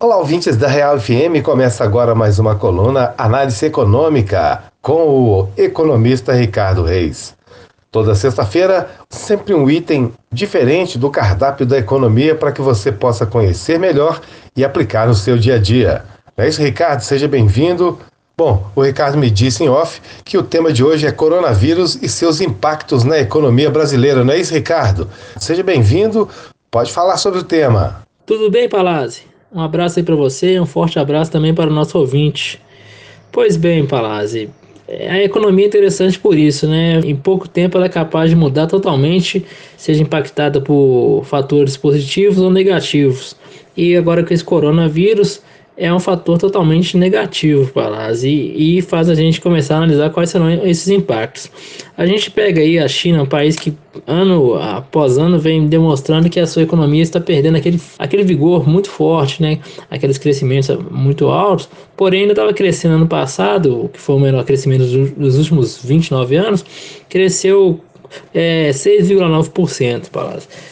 Olá, ouvintes da Real FM. Começa agora mais uma coluna Análise Econômica com o economista Ricardo Reis. Toda sexta-feira, sempre um item diferente do cardápio da economia para que você possa conhecer melhor e aplicar no seu dia a dia. Não é isso, Ricardo? Seja bem-vindo. Bom, o Ricardo me disse em off que o tema de hoje é coronavírus e seus impactos na economia brasileira, não é isso, Ricardo? Seja bem-vindo, pode falar sobre o tema. Tudo bem, Palazzi? Um abraço aí para você e um forte abraço também para o nosso ouvinte. Pois bem, Palazzi, a economia é interessante por isso, né? Em pouco tempo ela é capaz de mudar totalmente, seja impactada por fatores positivos ou negativos. E agora com esse coronavírus, é um fator totalmente negativo para nós e, e, faz a gente começar a analisar quais serão esses impactos. A gente pega aí a China, um país que ano após ano vem demonstrando que a sua economia está perdendo aquele, aquele vigor muito forte, né? aqueles crescimentos muito altos, porém ainda estava crescendo ano passado, que foi o menor crescimento dos últimos 29 anos, cresceu é, 6,9%.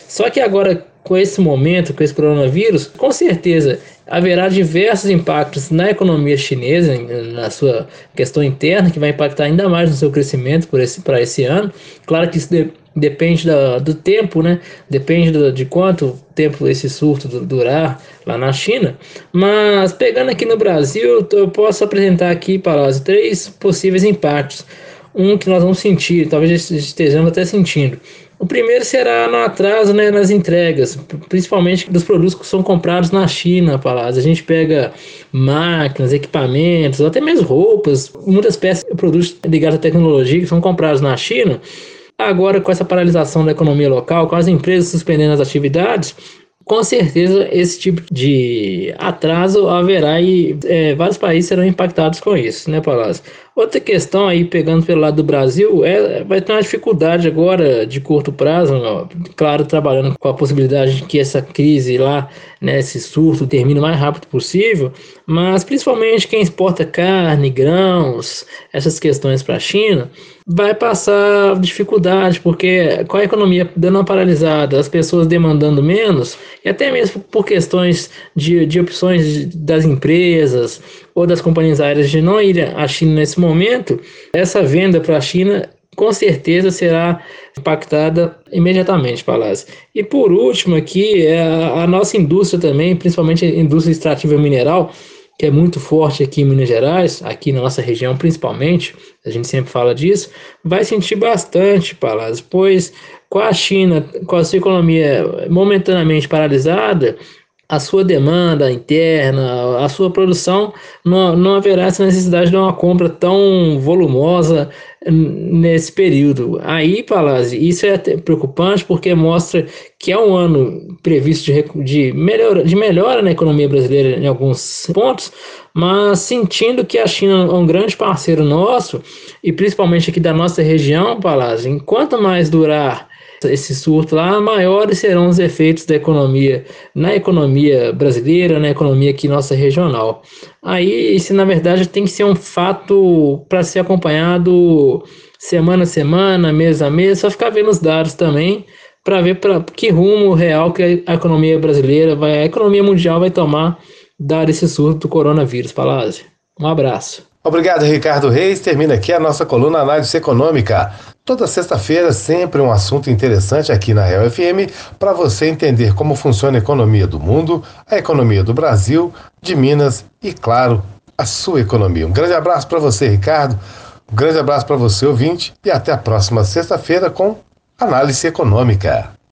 Só que agora com esse momento, com esse coronavírus, com certeza haverá diversos impactos na economia chinesa, na sua questão interna, que vai impactar ainda mais no seu crescimento para esse, esse ano. Claro que isso de, depende da, do tempo, né? Depende do, de quanto tempo esse surto durar lá na China. Mas pegando aqui no Brasil, eu posso apresentar aqui para três possíveis impactos. Um que nós vamos sentir, talvez estejamos até sentindo o primeiro será no atraso né, nas entregas, principalmente dos produtos que são comprados na China, Palácio. A gente pega máquinas, equipamentos, até mesmo roupas, muitas peças, produtos ligados à tecnologia que são comprados na China. Agora, com essa paralisação da economia local, com as empresas suspendendo as atividades, com certeza esse tipo de atraso haverá e é, vários países serão impactados com isso, né, Palácio? Outra questão aí, pegando pelo lado do Brasil, é, vai ter uma dificuldade agora de curto prazo, ó, claro, trabalhando com a possibilidade de que essa crise lá, né, esse surto, termine o mais rápido possível, mas principalmente quem exporta carne, grãos, essas questões para a China, vai passar dificuldade, porque com a economia dando uma paralisada, as pessoas demandando menos, e até mesmo por questões de, de opções das empresas ou das companhias aéreas de não ir à China nesse momento, essa venda para a China com certeza será impactada imediatamente, Palácio. E por último aqui, é a, nossa indústria também, principalmente a indústria extrativa mineral, que é muito forte aqui em Minas Gerais, aqui na nossa região principalmente, a gente sempre fala disso, vai sentir bastante, Palácio, pois com a China, com a sua economia momentaneamente paralisada, a sua demanda interna, a sua produção, não, não haverá essa necessidade de uma compra tão volumosa nesse período. Aí, Palazzi, isso é preocupante porque mostra que é um ano previsto de, de, melhora, de melhora na economia brasileira em alguns pontos, mas sentindo que a China é um grande parceiro nosso, e principalmente aqui da nossa região, Palazzi, enquanto mais durar esse surto lá, maiores serão os efeitos da economia na economia brasileira, na economia aqui nossa regional. Aí, isso na verdade tem que ser um fato para ser acompanhado semana a semana, mês a mês, só ficar vendo os dados também para ver para que rumo real que a economia brasileira vai, a economia mundial vai tomar dar esse surto do coronavírus, Palácio. Um abraço. Obrigado, Ricardo Reis. Termina aqui a nossa coluna Análise Econômica. Toda sexta-feira, sempre um assunto interessante aqui na Real FM para você entender como funciona a economia do mundo, a economia do Brasil, de Minas e, claro, a sua economia. Um grande abraço para você, Ricardo. Um grande abraço para você, ouvinte, e até a próxima sexta-feira com Análise Econômica.